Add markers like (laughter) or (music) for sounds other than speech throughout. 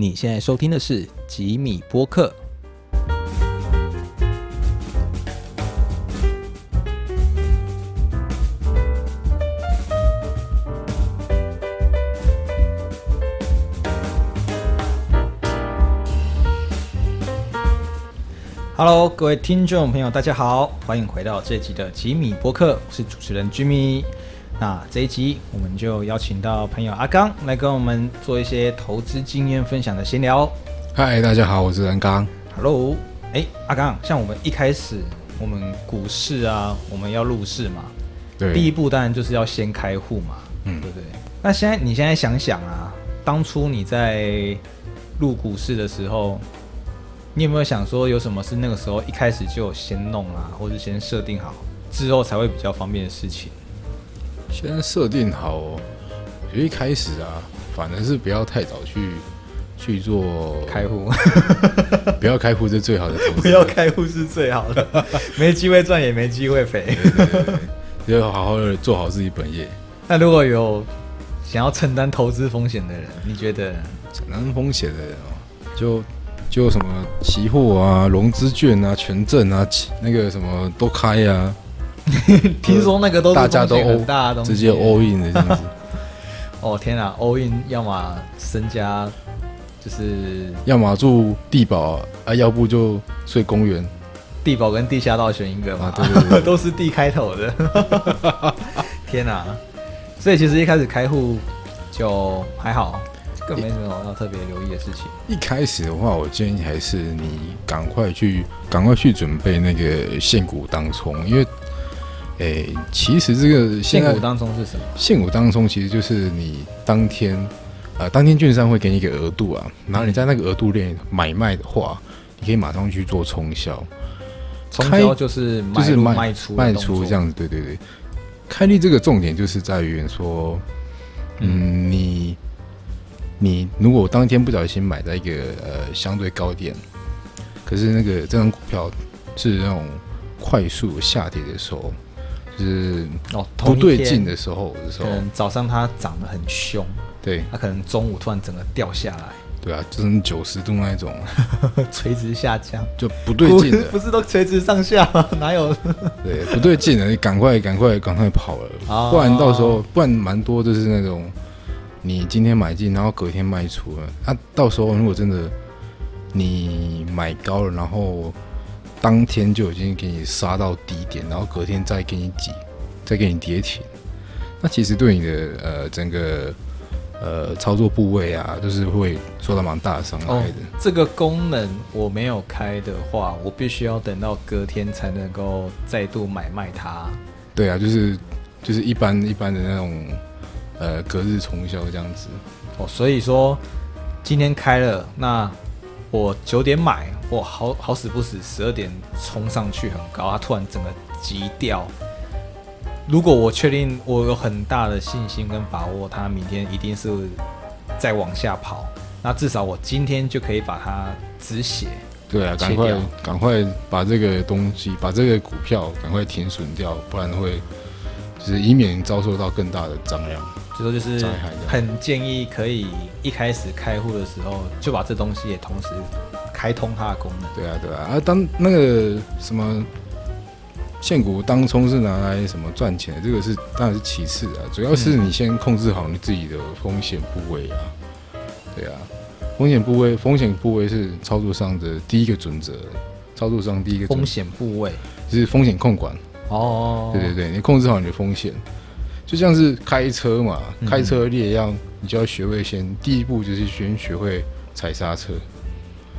你现在收听的是吉米播客。Hello，各位听众朋友，大家好，欢迎回到这集的吉米播客，我是主持人 Jimmy。那这一集我们就邀请到朋友阿刚来跟我们做一些投资经验分享的闲聊。嗨，大家好，我是阿刚。Hello，哎，阿刚，像我们一开始我们股市啊，我们要入市嘛，对，第一步当然就是要先开户嘛，嗯对不对？那现在你现在想想啊，当初你在入股市的时候，你有没有想说有什么是那个时候一开始就有先弄啊，或者先设定好之后才会比较方便的事情？先设定好，我觉得一开始啊，反而是不要太早去去做开户，(laughs) 不要开户是最好的投资，(laughs) 不要开户是最好的，(laughs) 没机会赚也没机会赔。对对对对，要好好的做好自己本业，那如果有想要承担投资风险的人，你觉得？承担风险的人哦，就就什么期货啊、融资券啊、权证啊，那个什么都开啊，(laughs) 听说那个都是大家都风险很大的东西，直接 all in 的这样子，(laughs) 哦天啊，all in，要么身家就是要么住地堡啊，要不就睡公园。地堡跟地下道选一个嘛，啊对对对 (laughs) 都是地开头的。天啊！所以其实一开始开户就还好，更没什么要特别留意的事情。一开始的话，我建议还是你赶快去赶快去准备那个现股当冲，因为，诶、其实这个现在现股当中是什么？现股当中其实就是你当天，呃，当天券商会给你一个额度啊，然后你在那个额度内买卖的话，你可以马上去做冲销，冲销就是买就是卖卖出卖出这样子，对对对。开立这个重点就是在于说，嗯，你你如果当天不小心买在一个呃相对高点，可是那个这张股票是那种快速下跌的时候，就是哦，不对劲的时候的时候，可能早上它涨得很凶，对。它可能中午突然整个掉下来，对啊，就是九十度那一种。(laughs) 垂直下降。就不对劲的，(laughs) 不是都垂直上下吗？(laughs) 哪有？对，不对劲的，你赶快赶快赶快跑了，哦。不然到时候不然蛮多就是那种你今天买进，然后隔天卖出了，啊，到时候如果真的你买高了，然后当天就已经给你杀到低点，然后隔天再给你挤，再给你跌停，那其实对你的呃整个呃操作部位啊，就是会受到蛮大的伤害哦的。，这个功能我没有开的话，我必须要等到隔天才能够再度买卖它。对啊，就是就是一般一般的那种呃隔日冲销这样子。哦，所以说今天开了，那我九点买，我好好死不死十二点冲上去很高，它突然整个急掉。如果我确定我有很大的信心跟把握，它明天一定是再往下跑，那至少我今天就可以把它止血。对啊，赶快赶快把这个东西，把这个股票赶快停损掉，不然会就是以免遭受到更大的张量。就说就是很建议可以一开始开户的时候就把这东西也同时开通它的功能。对啊，对啊，啊，当那个什么现股当冲是拿来什么赚钱的，这个是当然是其次啊，主要是你先控制好你自己的风险部位啊。对啊，风险部位，风险部位是操作上的第一个准则，操作上第一个风险部位就是风险控管。哦，对对对，你控制好你的风险，就像是开车嘛，嗯开车你也要，你就要学会先，第一步就是先学会踩刹车。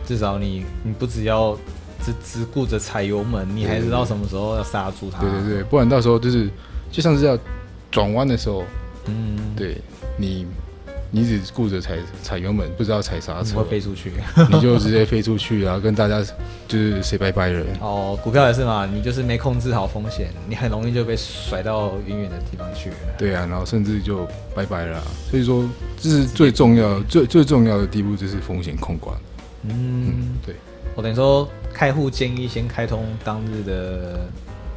至少你你不只要只只顾着踩油门，你还知道什么时候要刹住它。对对对，不然到时候就是就像是要转弯的时候，嗯，对你你只顾着踩踩油门，不知道踩刹车你会，飞出去。你就直接飞出去，然 (laughs) 后跟大家就是 say 拜拜了。哦，股票也是嘛，你就是没控制好风险，你很容易就被甩到远远的地方去了。对啊，然后甚至就拜拜了啊。所以说，这是最重要、最最重要的第一步，就是风险控管。嗯，对，我等于说开户建议先开通当日的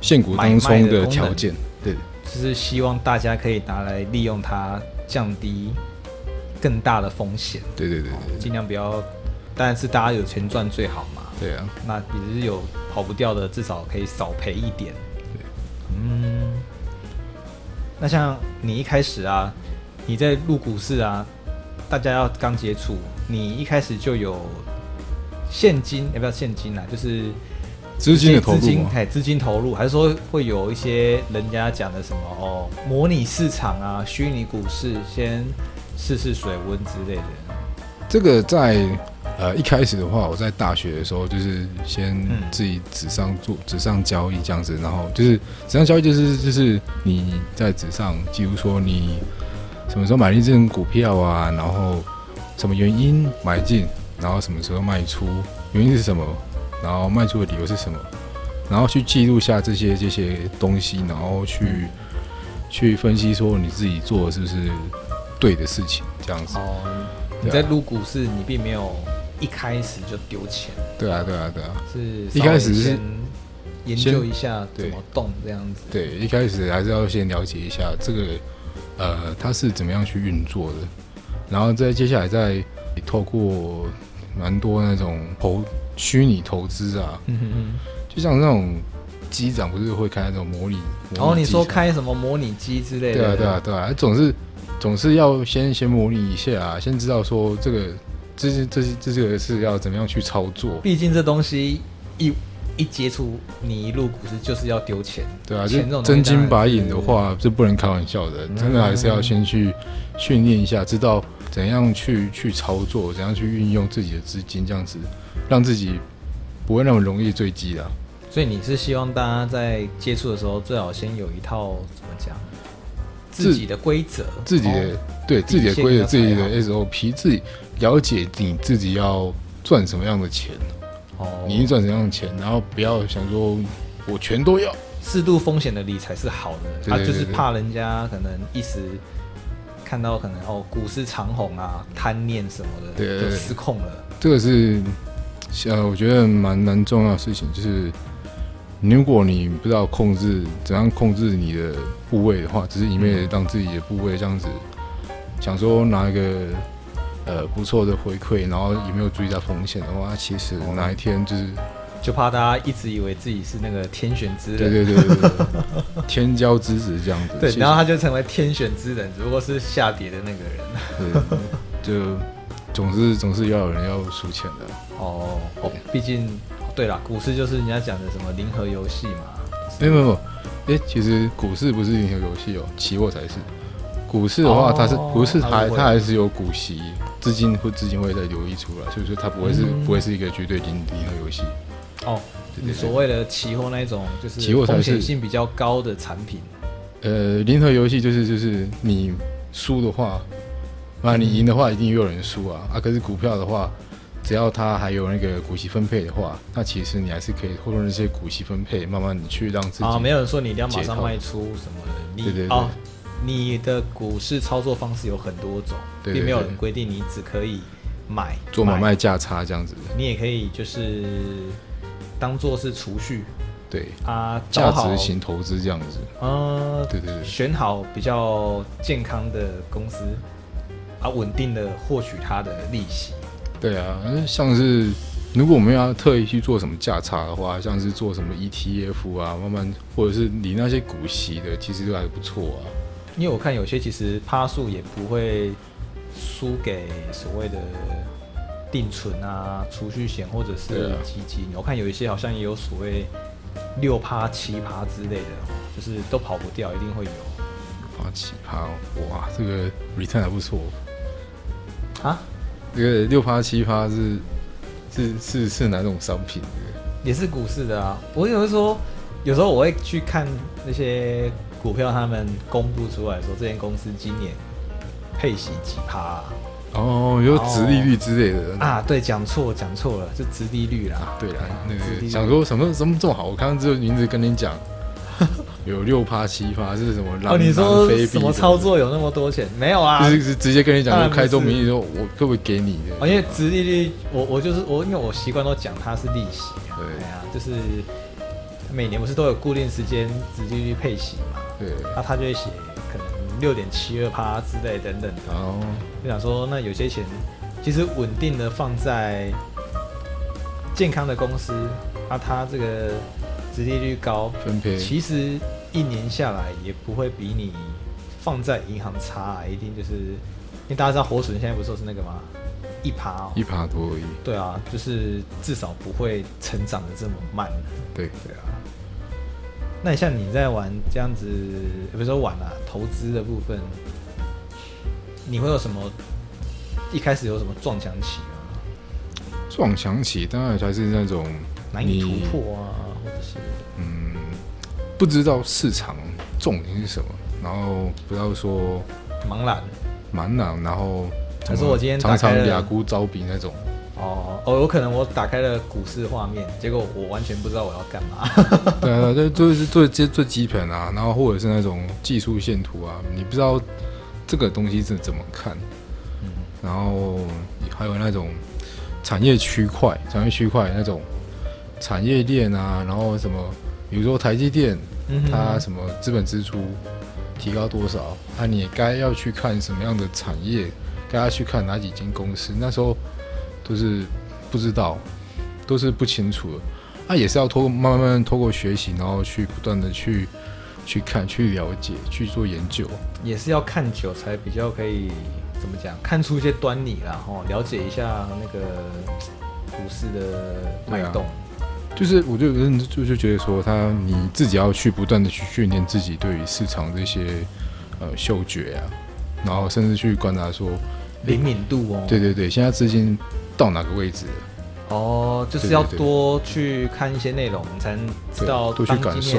现股当冲的条件，对，就是希望大家可以拿来利用它降低更大的风险，对对对对尽量不要。当然是大家有钱赚最好嘛。对啊，那也是有跑不掉的，至少可以少赔一点。嗯，那像你一开始啊，你在入股市啊，大家要刚接触，你一开始就有现金，要不要现金啊？就是资金的投资金入嘛，哎，资金投入，还是说会有一些人家讲的什么哦，模拟市场啊，虚拟股市，先试试水温之类的。这个在呃一开始的话，我在大学的时候就是先嗯自己纸上做纸上交易这样子，然后就是纸上交易就是就是你在纸上记录说你什么时候买进这种股票啊，然后什么原因买进，然后什么时候卖出，原因是什么，然后卖出的理由是什么，然后去记录下这些这些东西，然后去、去分析说你自己做的是不是对的事情，这样子。哦，你在入股市，你并没有一开始就丢钱，对啊，对啊，对啊。是一开始先研究一下怎么动这样子。对，一开始还是要先了解一下这个，呃，它是怎么样去运作的，然后再接下来再透过蛮多那种投虚拟投资啊，嗯哼哼。就像那种机长不是会开那种模拟，然后你说开什么模拟机之类的？对啊，对啊，对啊，总是总是要先先模拟一下、啊，先知道说这个这是这是这个是要怎么样去操作，毕竟这东西一一接触，你一入股市就是要丢钱。对啊，就钱这种真金白银的话，这不能开玩笑的，嗯真的还是要先去训练一下，知道怎样去去操作，怎样去运用自己的资金，这样子让自己不会那么容易坠机啦。所以你是希望大家在接触的时候，最好先有一套怎么讲，自自己的规则，自己的、哦对自己的规则、自己的 SOP，自己了解你自己要赚什么样的钱，哦，你赚什么样的钱，然后不要想说我全都要。适度风险的理财是好的，啊，对对对就是怕人家可能一时看到可能哦股市长红啊，贪念什么的，对就失控了。这个是呃，我觉得蛮蛮重要的事情，就是如果你不知道控制怎样控制你的部位的话，只是一昧的让自己的部位这样子，想说拿一个呃不错的回馈，然后也没有注意到风险的话，其实哪一天就是就怕大家一直以为自己是那个天选之人，对对对对对对天骄之子这样子，对然后他就成为天选之人，只不过是下跌的那个人。对就总是总是要有人要输钱的。哦哦，毕竟对啦，股市就是人家讲的什么零和游戏嘛。没有没有哎、其实股市不是零和游戏哦，期货才是。股市的话，哦它是股市还它它还是有股息，资金会资金会再流溢出来，所以说它不会是、嗯不会是一个绝对零零和游戏。哦，对对你所谓的期货那一种，就是期货才是风险性比较高的产品。呃，零和游戏就是就是你输的话，那，你赢的话一定有人输啊啊！可是股票的话，只要它还有那个股息分配的话，那其实你还是可以透过那些股息分配，慢慢你去让自己啊，没有人说你一定要马解套上卖出什么的，你对对对哦，你的股市操作方式有很多种，对对并没有人规定你只可以买做买卖价差这样子。你也可以就是当做是储蓄对，啊，价值型投资这样子。呃，对对对选好比较健康的公司啊，稳定的获取它的利息。对啊，像是如果我们要特意去做什么价差的话，像是做什么 ETF 啊，慢慢或者是你那些股息的，其实都还不错啊。因为我看有些其实趴数也不会输给所谓的定存啊、储蓄险或者是基金。我看有一些好像也有所谓六趴、七趴之类的，就是都跑不掉，一定会有八七趴哦，哇，这个 return 还不错。啊。这个六趴七趴是是是是哪种商品？也是股市的啊。我有时候有时候我会去看那些股票，他们公布出来说这间公司今年配息几趴啊哦，有直利率之类的啊对，讲错讲错了，是直利率啦。对啦，那个想说什么什么这么好，我刚刚只有名字跟你讲，(laughs) 有六趴七趴是什么？哦，你说什么操？作有那么多钱？没有啊，就是是直接跟你讲开宗明义说，我可不可以给你的？哦，因为直利率，我我就是我，因为我习惯都讲它是利息啊，对啊，就是每年不是都有固定时间直利率配息嘛，对那他就会写六点七二趴之类等等的。哦，就想说，那有些钱其实稳定的放在健康的公司，啊，它这个殖利率高，分配其实一年下来也不会比你放在银行差，一定就是因为大家知道活存现在不是说是那个吗？一趴哦，一趴多而已。对啊，就是至少不会成长的这么慢。对，对啊。那你像你在玩这样子，比如说玩啊投资的部分，你会有什么？一开始有什么撞墙期吗？撞墙期当然才是那种难以突破啊，或者是嗯，不知道市场重点是什么，然后不要说茫然蛮难，然后可是我今天常常开了俩孤招比那种，哦哦，有可能我打开了股市画面，结果我完全不知道我要干嘛。(laughs) 对啊，这就是做这最基本啊，然后或者是那种技术线图啊，你不知道这个东西是怎么看，嗯然后还有那种产业区块、产业区块那种产业链啊，然后什么，比如说台积电，嗯它什么资本支出提高多少，啊，你该要去看什么样的产业，该要去看哪几间公司，那时候都是不知道，都是不清楚的。啊，也是要透过慢慢慢慢透过学习，然后去不断的去去看、去了解、去做研究。也是要看久才比较可以怎么讲，看出一些端倪啦，吼，了解一下那个股市的脉动。就是我就认就就觉得说，他你自己要去不断的去训练自己对于市场这些呃嗅觉啊，然后甚至去观察说，灵敏度哦，对对对，现在资金到哪个位置了？哦，就是要多去看一些内容，你才能知道多去感受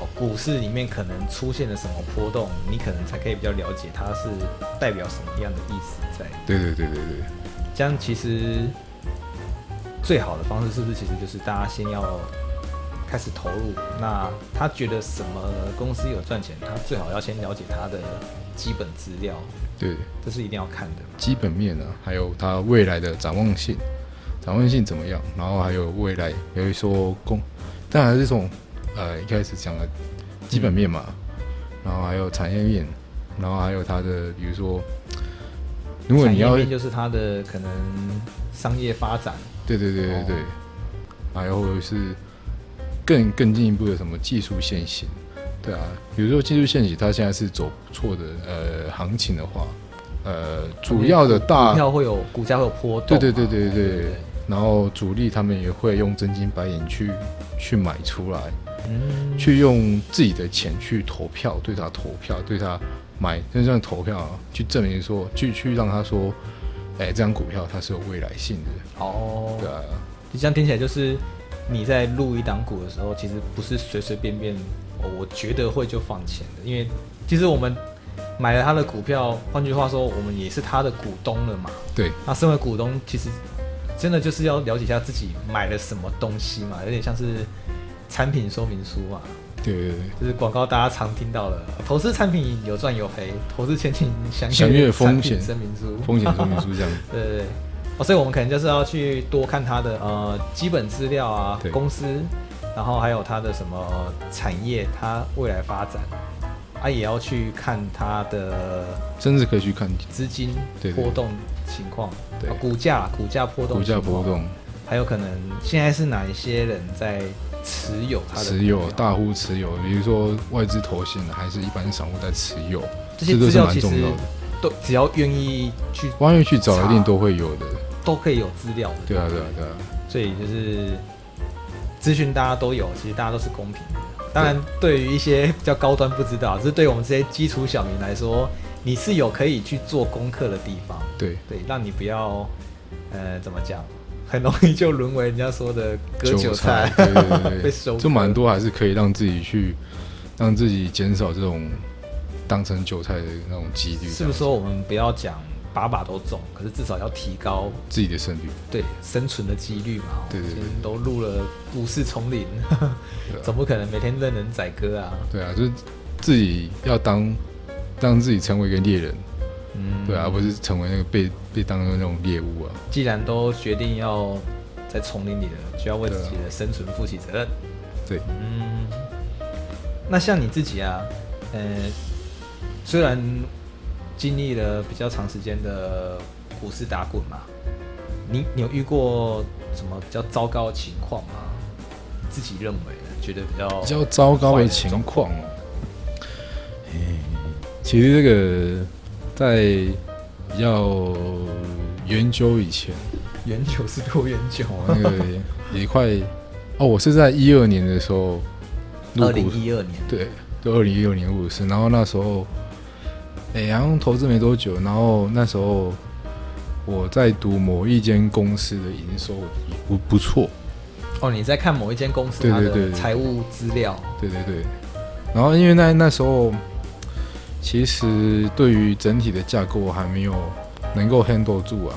哦，股市里面可能出现了什么波动，你可能才可以比较了解它是代表什么样的意思在。对对对对对，这样其实最好的方式是不是其实就是大家先要开始投入？那他觉得什么公司有赚钱，他最好要先了解它的基本资料，对这是一定要看的。基本面啊，还有它未来的展望性，展望性怎么样？然后还有未来，比如说公，当然是这种呃一开始讲的基本面嘛，然后还有产业面，然后还有它的比如说，如果你要就是它的可能商业发展，对对对对对，哦还有是更更进一步的什么技术线型，对啊，比如说技术线型，它现在是走不错的呃行情的话，呃，主要的大股票会有股价会有波动嘛，对对对对对。然后主力他们也会用真金白银去去买出来，嗯，去用自己的钱去投票，对他投票，对他买真正投票啊，去证明说，去去让他说，哎，这张股票它是有未来性的，哦，对啊，这样听起来就是你在录一档股的时候，其实不是随随便便，哦，我觉得会就放钱的，因为其实我们买了他的股票，换句话说，我们也是他的股东了嘛。对那身为股东，其实真的就是要了解一下自己买了什么东西嘛，有点像是产品说明书嘛，对对对，就是广告大家常听到的，投资产品有赚有赔，投资前景详详阅风险声明书，风险说明书这样，(laughs) 对对对，哦，所以我们可能就是要去多看它的呃基本资料啊，公司，然后还有它的什么产业，它未来发展，啊，也要去看它的甚至可以去看资金波动情况，对。啊股价股价波动，股价波，动，还有可能现在是哪一些人在持有它的持有大户持有，比如说外资投信的，还是一般散户在持有，这些这都是资料其实蛮重要的。都只要愿意去弯月去找一定都会有的，都可以有资料的，对啊对啊对啊，所以就是资讯大家都有，其实大家都是公平的。当然，对。于一些比较高端不知道，只是对我们这些基础小民来说，你是有可以去做功课的地方，对，对，让你不要呃怎么讲，很容易就沦为人家说的割韭菜，对对对对。(laughs) 被收就蛮多还是可以让自己去让自己减少这种当成韭菜的那种几率，是不是说我们不要讲把把都中，可是至少要提高自己的胜率？对生存的几率嘛？对对对都入了股市丛林，对啊 (laughs) 总不可能每天任人宰割啊。对啊，就是自己要当让自己成为一个猎人，嗯，对啊，而不是成为那个被被当成那种猎物啊。既然都决定要在丛林里了，就要为自己的生存负起责任。对，嗯，那像你自己啊，呃，虽然经历了比较长时间的股市打滚嘛，你你有遇过什么比较糟糕的情况吗？自己认为觉得比较比较糟糕的情况哦。诶其实这个在比较研究以前，研究是多远久哦，那个也快哦，我是在一二年的时候入二零，一二年，对，就二零一六年入市，然后那时候，哎、好像投资没多久，然后那时候我在读某一间公司的营收也不不错，哦，你在看某一间公司它的财务资料，对对对，然后因为那那时候其实对于整体的架构还没有能够 handle 住啊，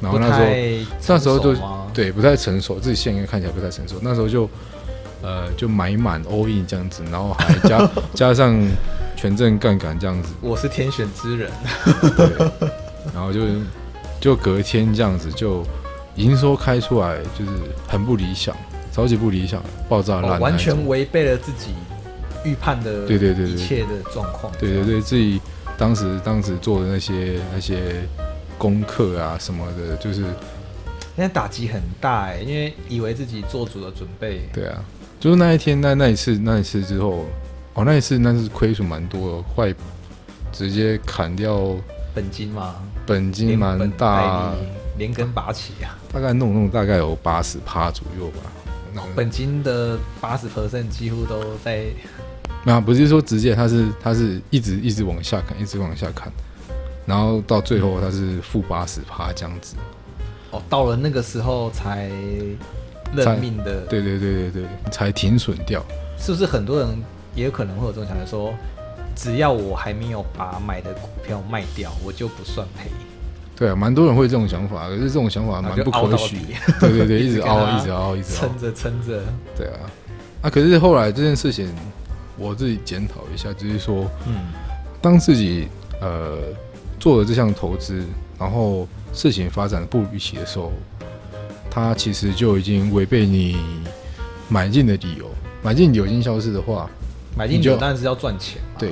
然后那时候那时候就对不太成熟，自己现在看起来不太成熟，那时候就呃就买满 all in 这样子，然后还加 (laughs) 加上权证杠杆这样子，我是天选之人，对，然后就就隔天这样子就营收开出来，就是很不理想，超级不理想，爆炸烂、哦完全违背了自己预判的对对对对一切的状况。对对对，自己当时当时做的那些那些功课啊什么的，就是现在打击很大哎，因为以为自己做足了准备，对啊，就是那一天那那一次那一次之后，哦那一次那是亏损蛮多的，坏直接砍掉本金嘛，本金蛮大连根拔起啊，大概弄弄大概有八十趴左右吧。那本金的八十 percent 几乎都在那不是说直接，它是它是一直一直往下砍，一直往下砍，然后到最后它是负八十趴这样子。哦，到了那个时候才认命的，对对对对对，才停损掉。是不是很多人也有可能会有这种想法说，只要我还没有把买的股票卖掉，我就不算赔，对啊，蛮多人会这种想法，可是这种想法蛮不可取。(laughs) 对对对，(laughs) 一直一直跟他凹，一直凹，一直凹撑。着撑着，对啊，啊，可是后来这件事情，我自己检讨一下，就是说，嗯，当自己呃做了这项投资，然后事情发展不如预期的时候，它其实就已经违背你买进的理由。买进理由已经消失的话，买进你就酒当然是要赚钱，对，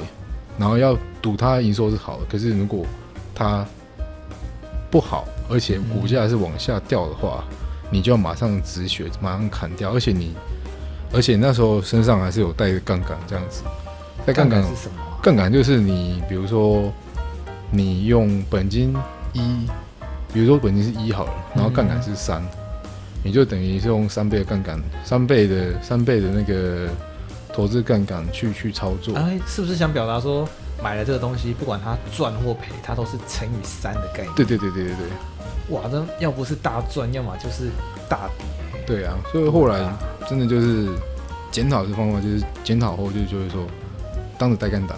然后要赌它营收是好的，可是如果它不好，而且股价是往下掉的话，你就要马上止血，马上砍掉，而且你，而且那时候身上还是有带杠杆这样子，带杠杆是什么啊？杠杆就是你，比如说你用本金一，比如说本金是一好了，然后杠杆是三、你就等于是用三倍的杠杆，三倍的三倍的那个投资杠杆去去操作。哎，是不是想表达说，买了这个东西，不管它赚或赔，它都是乘以三的概念？对对对对对对哇，那要不是大赚，要么就是大跌。对啊！所以后来真的就是检讨的方法，就是检讨后就就是说，当着带杠杆，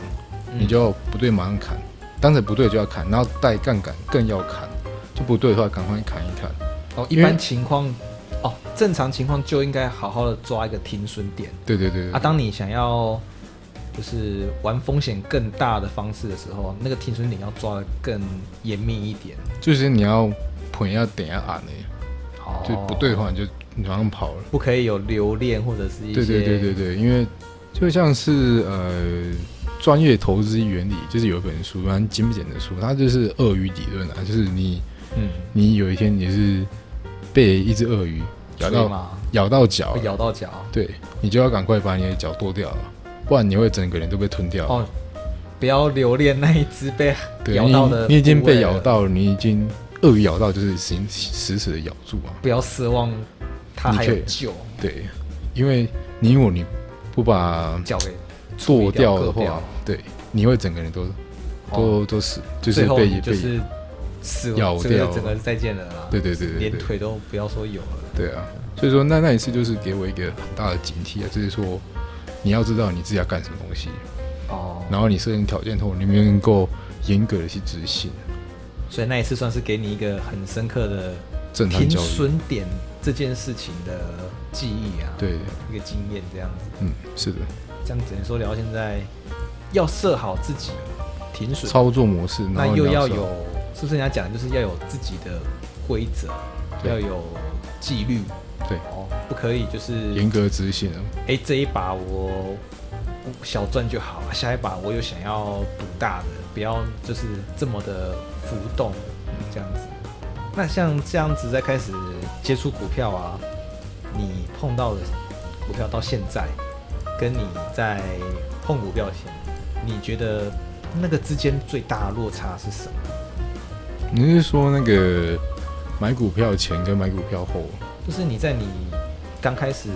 嗯你就不对马上砍，当着不对就要砍，然后带杠杆更要砍，就不对的话赶快砍一砍。哦，一般情况，哦，正常情况就应该好好的抓一个停损点对对对对啊。当你想要就是玩风险更大的方式的时候，那个停损点要抓的更严密一点。就是你要捧要等下按的，哦，就不对的话你就你马上跑了。不可以有留恋或者是一些对对对对对，因为就像是呃专业投资原理，就是有一本书，蛮经不简的书，它就是鳄鱼理论啊，就是你嗯，你有一天你是被一只鳄鱼咬到咬到脚咬到脚。对你就要赶快把你的脚剁掉了，不然你会整个人都被吞掉。哦，不要留恋那一只被咬到的你已经被咬到了，你已经鳄鱼咬到就是死死死的咬住啊。不要奢望它还有救，对，因为你如果你不把脚给剁掉的话，对，你会整个人都都都死，就是被被你就是死咬这个掉整个再见了啦。对对对连腿都不要说有了。对啊，所以说那那一次就是给我一个很大的警惕啊，就是说你要知道你自己要干什么东西，哦，然后你设定条件后，你们能够严格的去执行，所以那一次算是给你一个很深刻的停震撼教。损点这件事情的记忆啊，，对，一个经验这样子。嗯，是的，这样只能说聊到现在，要设好自己停损，操作模式，那又要有，是不是人家讲的就是要有自己的规则，要有纪律，对哦，不可以就是严格执行啊。哎、这一把我小赚就好，下一把我有想要赌大的，不要就是这么的浮动这样子。那像这样子在开始接触股票啊，你碰到的股票到现在，跟你在碰股票前，你觉得那个之间最大的落差是什么？你是说那个买股票前跟买股票后？就是你在你刚开始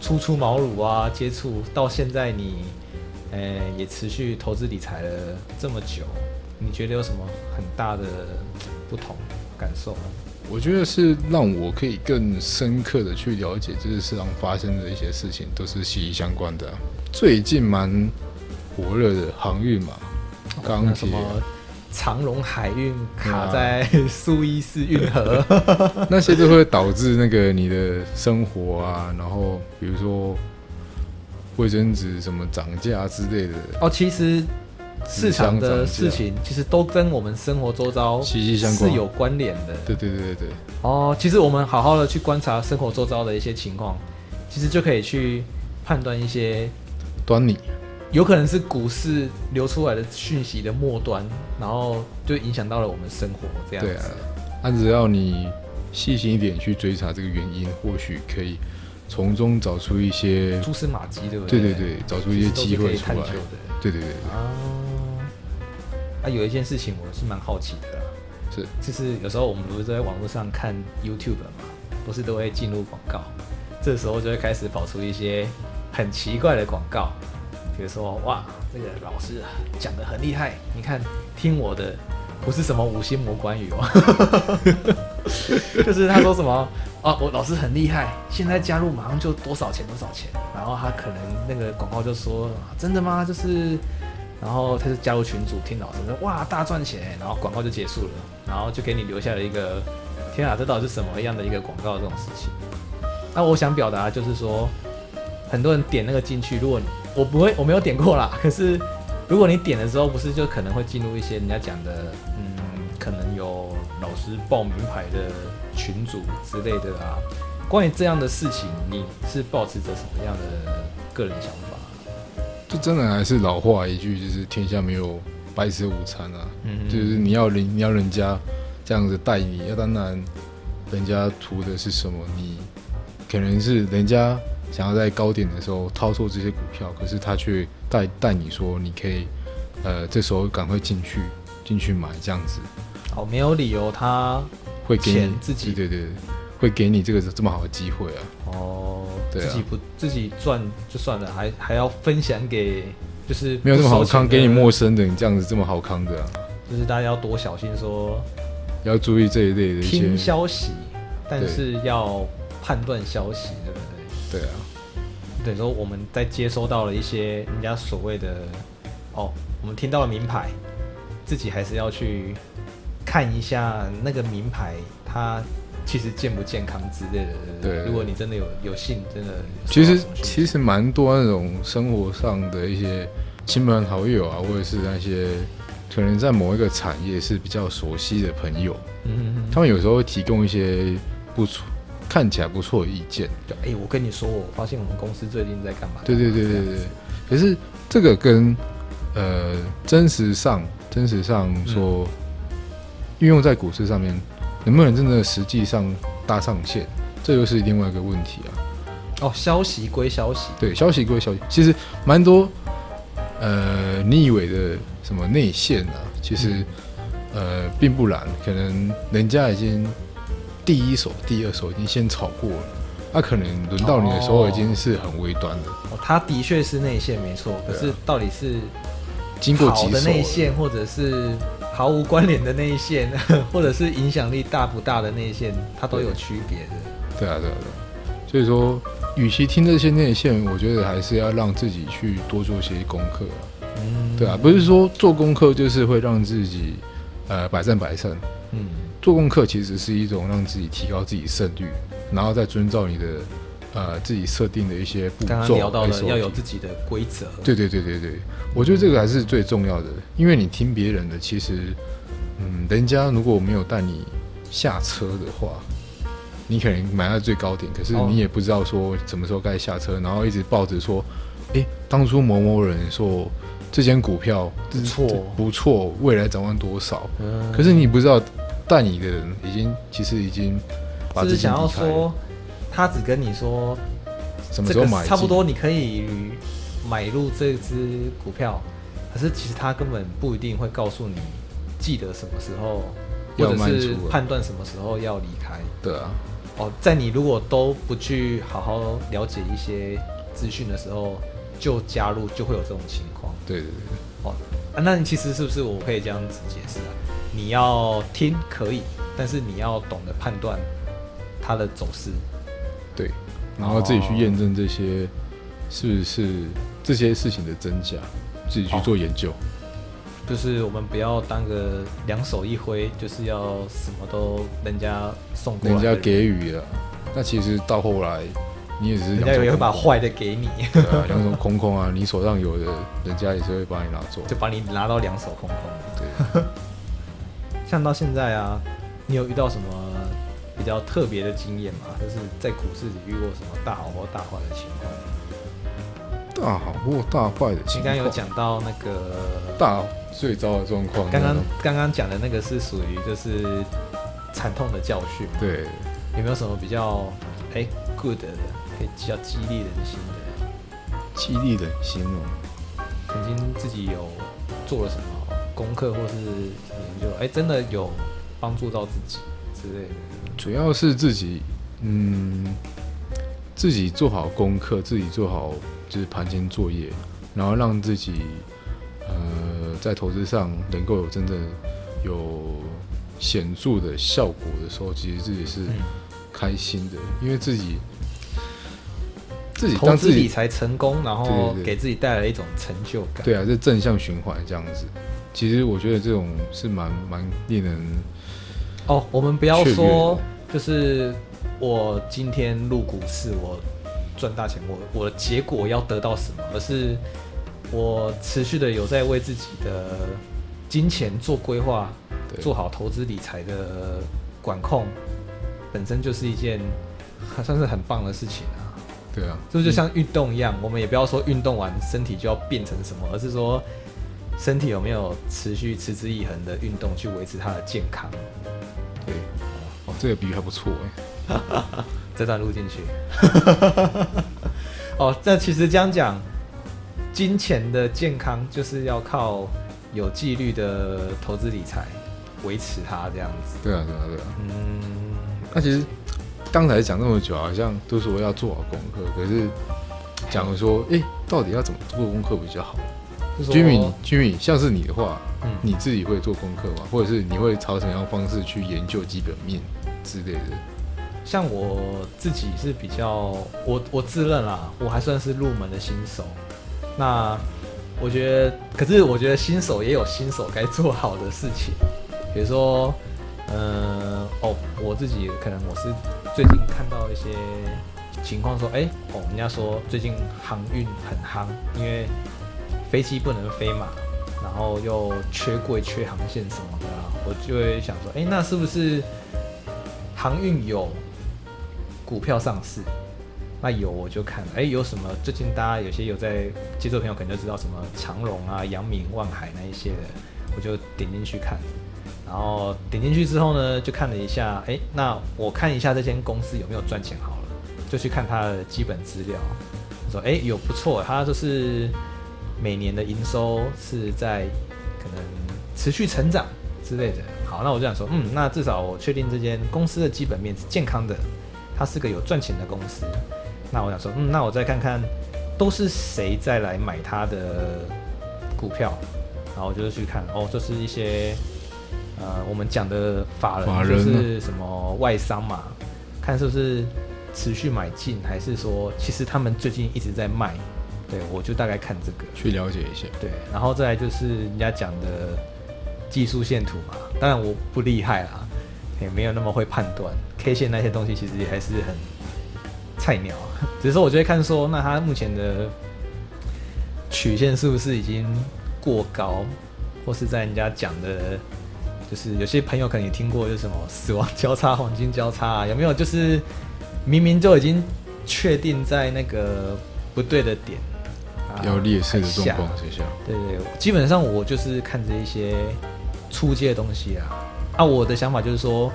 初出茅庐啊，接触到现在你，呃，也持续投资理财了这么久，你觉得有什么很大的不同感受吗？我觉得是让我可以更深刻的去了解这个市场发生的一些事情，都是息息相关的啊、最近蛮火热的航运嘛，钢铁那什么长荣海运卡在苏伊士运河，(laughs) 那些都会导致那个你的生活啊，然后比如说卫生纸什么涨价之类的，哦，其实市场的事情其实都跟我们生活周遭息息相关。是有关联的。对对对对。对，哦，其实我们好好的去观察生活周遭的一些情况，其实就可以去判断一些端倪。有可能是股市流出来的讯息的末端，然后就影响到了我们生活这样子。对啊，那、只要你细心一点去追查这个原因，或许可以从中找出一些，蛛丝马迹，对不对？对对对，找出一些机会出来。对对对，啊，啊，有一件事情我是蛮好奇的啦，是就是有时候我们不是在网络上看 YouTube 嘛，不是都会进入广告，这时候就会开始跑出一些很奇怪的广告，比如说哇，这个老师讲的很厉害，你看听我的，不是什么五星魔关羽哦，(laughs) 就是他说什么啊，我老师很厉害，现在加入马上就多少钱多少钱，然后他可能那个广告就说真的吗？就是。然后他就加入群组听老师说哇大赚钱，然后广告就结束了，然后就给你留下了一个天啊，这到底是什么样的一个广告这种事情？那我想表达就是说，很多人点那个进去，如果我不会我没有点过啦，(laughs) 可是如果你点的时候，不是就可能会进入一些人家讲的，嗯，可能有老师报名牌的群组之类的啊。关于这样的事情，你是保持着什么样的个人想法？就真的还是老话一句，就是天下没有白吃午餐啊。嗯就是你要人你要人家这样子带你，要当然人家图的是什么，你可能是人家想要在高点的时候掏出这些股票，可是他却带带你说你可以，呃，这时候赶快进去进去买这样子，哦，没有理由他会给你钱自己对对对，会给你这个这么好的机会啊。哦，对啊自己不自己赚就算了，还还要分享给就是没有这么好康，给你陌生的，你这样子这么好康的啊，就是大家要多小心说要注意这一类的一听些，消息，但是要判断消息，对不对？对啊，等于说我们在接收到了一些人家所谓的哦，我们听到了名牌，自己还是要去看一下那个名牌它其实健不健康之类的。对。如果你真的有有幸，真的其实其实蛮多那种生活上的一些亲朋好友啊，或者是那些可能在某一个产业是比较熟悉的朋友，嗯嗯嗯他们有时候会提供一些不错、看起来不错的意见。对哎、我跟你说，我发现我们公司最近在干嘛？对对对对对。可是这个跟呃真实上真实上说运用在股市上面，能不能真的实际上搭上线，这又是另外一个问题啊。哦，消息归消息，对，消息归消息，其实蛮多，呃，你以为的什么内线啊，其实、呃并不然，可能人家已经第一手、第二手已经先炒过了，那、可能轮到你的时候已经是很微端的，哦，他的确是内线没错，可是到底是经过几手了内线，或者是毫无关联的内线，(laughs) 或者是影响力大不大的内线，它都有区别的。对啊，对啊，对啊。所以说，与其听这些内线，我觉得还是要让自己去多做些功课啊。嗯，对啊，不是说做功课就是会让自己呃百战百胜。嗯，做功课其实是一种让自己提高自己胜率，然后再遵照你的呃自己设定的一些步骤。刚刚聊到了要有自己的规则。对对对对对，我觉得这个还是最重要的，因为你听别人的，其实嗯，人家如果没有带你下车的话，你可能买在最高点，可是哦。你也不知道说什么时候该下车，然后一直抱着说，诶，当初某某人说这间股票不错。不错，未来展望多少，嗯。可是你不知道带你的人已经其实已经把自己是想要说，他只跟你说什么时候买进，差不多，你可以买入这只股票，可是其实他根本不一定会告诉你记得什么时候，或者是判断什么时候要离开。对啊，哦，在你如果都不去好好了解一些资讯的时候，就加入，就会有这种情况。对对对，哦，啊，那你其实是不是我可以这样子解释啊？你要听可以，但是你要懂得判断它的走势。对，然后自己去验证这些是不是这些事情的真假，自己去做研究。就是我们不要当个两手一挥，就是要什么都人家送过来人，家给予了，那其实到后来你也只是人家也会把坏的给你，对啊，两手空空啊，你手上有的，人家也是会把你拿走。就把你拿到两手空空的。对，像到现在啊，你有遇到什么比较特别的经验吗？就是在股市里遇过什么大好或大坏的情况？大好或大坏的情况。你刚刚有讲到那个，大最糟的状况，刚刚刚刚讲的那个是属于就是惨痛的教训，对有没有什么比较哎、good 的，可以比较激励人心的？激励人心哦。曾经自己有做了什么功课或是研究，哎、真的有帮助到自己之类的。主要是自己，嗯，自己做好功课，自己做好就是盘前作业，然后让自己，呃，在投资上能够有真正有显著的效果的时候，其实自己是嗯开心的，因为自己自己投当自己资理财成功，然后给自己带来一种成就感。对啊，这正向循环这样子。其实我觉得这种是蛮蛮令人哦，我们不要说，就是我今天入股市，我赚大钱，我我的结果要得到什么，而是我持续的有在为自己的金钱做规划，对做好投资理财的管控，本身就是一件还算是很棒的事情啊。对啊，是不是就像运动一样？我们也不要说运动完身体就要变成什么，而是说身体有没有持续持之以恒的运动去维持它的健康。对，哦，这个比喻还不错哎。(laughs) 这段录进去。(laughs) 哦，那其实这样讲，金钱的健康就是要靠有纪律的投资理财维持它这样子。对啊，对啊，对啊。嗯，那其实刚才讲那么久，好像都说要做好功课，可是讲说，哎、到底要怎么做功课比较好就说？Jimmy，你 Jimmy，像是你的话，嗯你自己会做功课吗？或者是你会朝什么样方式去研究基本面之类的？像我自己是比较，我我自认啦，我还算是入门的新手。那我觉得，可是我觉得新手也有新手该做好的事情，比如说，呃，哦，我自己可能我是最近看到一些情况说，哎、哦，人家说最近航运很夯，因为飞机不能飞嘛，然后又缺柜、缺航线什么的，我就会想说，哎、那是不是航运有股票上市？那有我就看，哎、有什么？最近大家有些有在接触朋友可能就知道什么长荣啊、阳明、望海那一些的，我就点进去看。然后点进去之后呢，就看了一下，哎、那我看一下这间公司有没有赚钱好了，就去看它的基本资料，说，哎、有不错，它就是每年的营收是在可能持续成长之类的。好，那我就想说，嗯，那至少我确定这间公司的基本面是健康的，它是个有赚钱的公司。那我想说，嗯，那我再看看都是谁再来买它的股票，然后我就去看，哦，就是一些呃我们讲的法人，法人啊就是什么外商嘛，看是不是持续买进，还是说其实他们最近一直在卖。对，我就大概看这个。去了解一下。对，然后再来就是人家讲的技术线图嘛，当然我不厉害啦，也没有那么会判断 K 线那些东西，其实也还是很菜鸟。(laughs) 只是说我就会看说，那它目前的曲线是不是已经过高，或是在人家讲的，就是有些朋友可能也听过，就是什么死亡交叉、黄金交叉、啊，有没有？就是明明就已经确定在那个不对的点，然比较劣势的状况之下，对对，基本上我就是看着一些出街的东西啊。啊，我的想法就是说，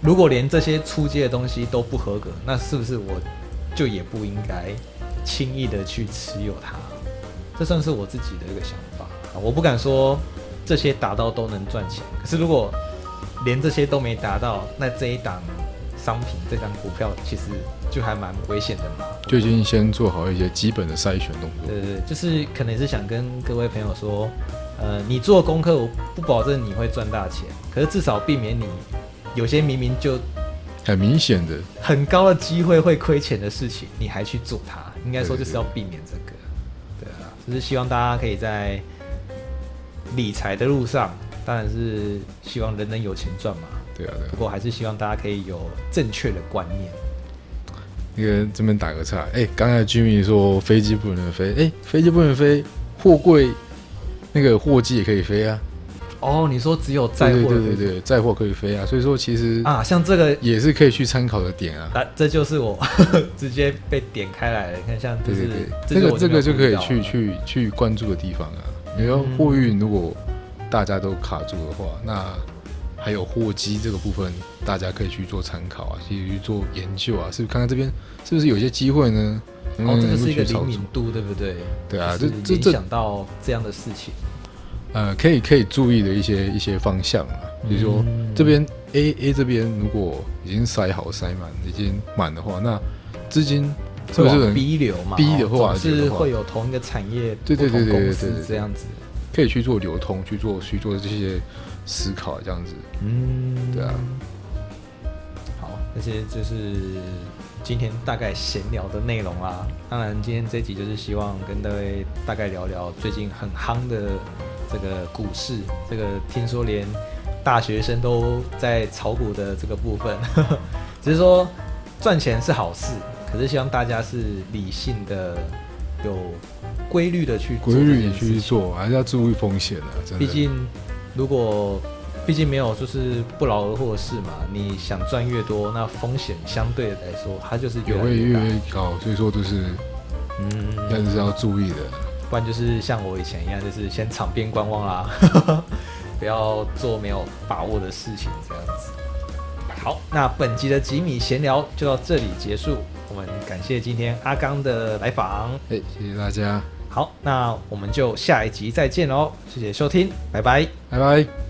如果连这些出街的东西都不合格，那是不是我就也不应该轻易的去持有它？这算是我自己的一个想法啊。我不敢说这些达到都能赚钱，可是如果连这些都没达到，那这一档商品、这张股票其实就还蛮危险的嘛。就已经先做好一些基本的筛选动作。对对，就是可能是想跟各位朋友说。呃，你做功课，我不保证你会赚大钱，可是至少避免你有些明明就很明显的、很高的机会会亏钱的事情，你还去做它，应该说就是要避免这个。对啊，就是希望大家可以在理财的路上，当然是希望人人有钱赚嘛。对啊，对。不过还是希望大家可以有正确的观念。那个这边打个岔，哎，刚才居民说飞机不能飞，哎，飞机不能飞，货柜。那个货机也可以飞啊！哦，你说只有载货？对对对对，载货可以飞啊！所以说其实啊，像这个也是可以去参考的点啊。那这就是我 (laughs) 直接被点开来了。你看，像就是这个这个就可以去去去关注的地方啊。你说货运如果大家都卡住的话，那还有货机这个部分，大家可以去做参考啊，去做研究啊，是不是看看这边是不是有些机会呢？哦，这个是一个灵敏度，对不对？对啊，这这这想到这样的事情，呃，可以可以注意的一些一些方向啊，比如说这边 A A 这边如果已经塞好塞满，已经满的话，那资金是不是 B 流嘛？B 的话是会有同一个产业，对对对对对对，这样子可以去做流通，去做去做这些思考，这样子，嗯，对啊，好，那些就是。今天大概闲聊的内容啦，当然今天这集就是希望跟各位大概聊聊最近很夯的这个股市，这个听说连大学生都在炒股的这个部分，(laughs) 只是说赚钱是好事，可是希望大家是理性的、有规律的去规律去做，还是要注意风险的。毕竟如果毕竟没有就是不劳而获的事嘛，你想赚越多，那风险相对来说它就是也会越越高，所以说就是嗯，但是要注意的，不然就是像我以前一样，就是先场边观望啦，(laughs) 不要做没有把握的事情这样子。好，那本集的吉米闲聊就到这里结束，我们感谢今天阿刚的来访，哎，谢谢大家。好，那我们就下一集再见喽，谢谢收听，拜拜，拜拜。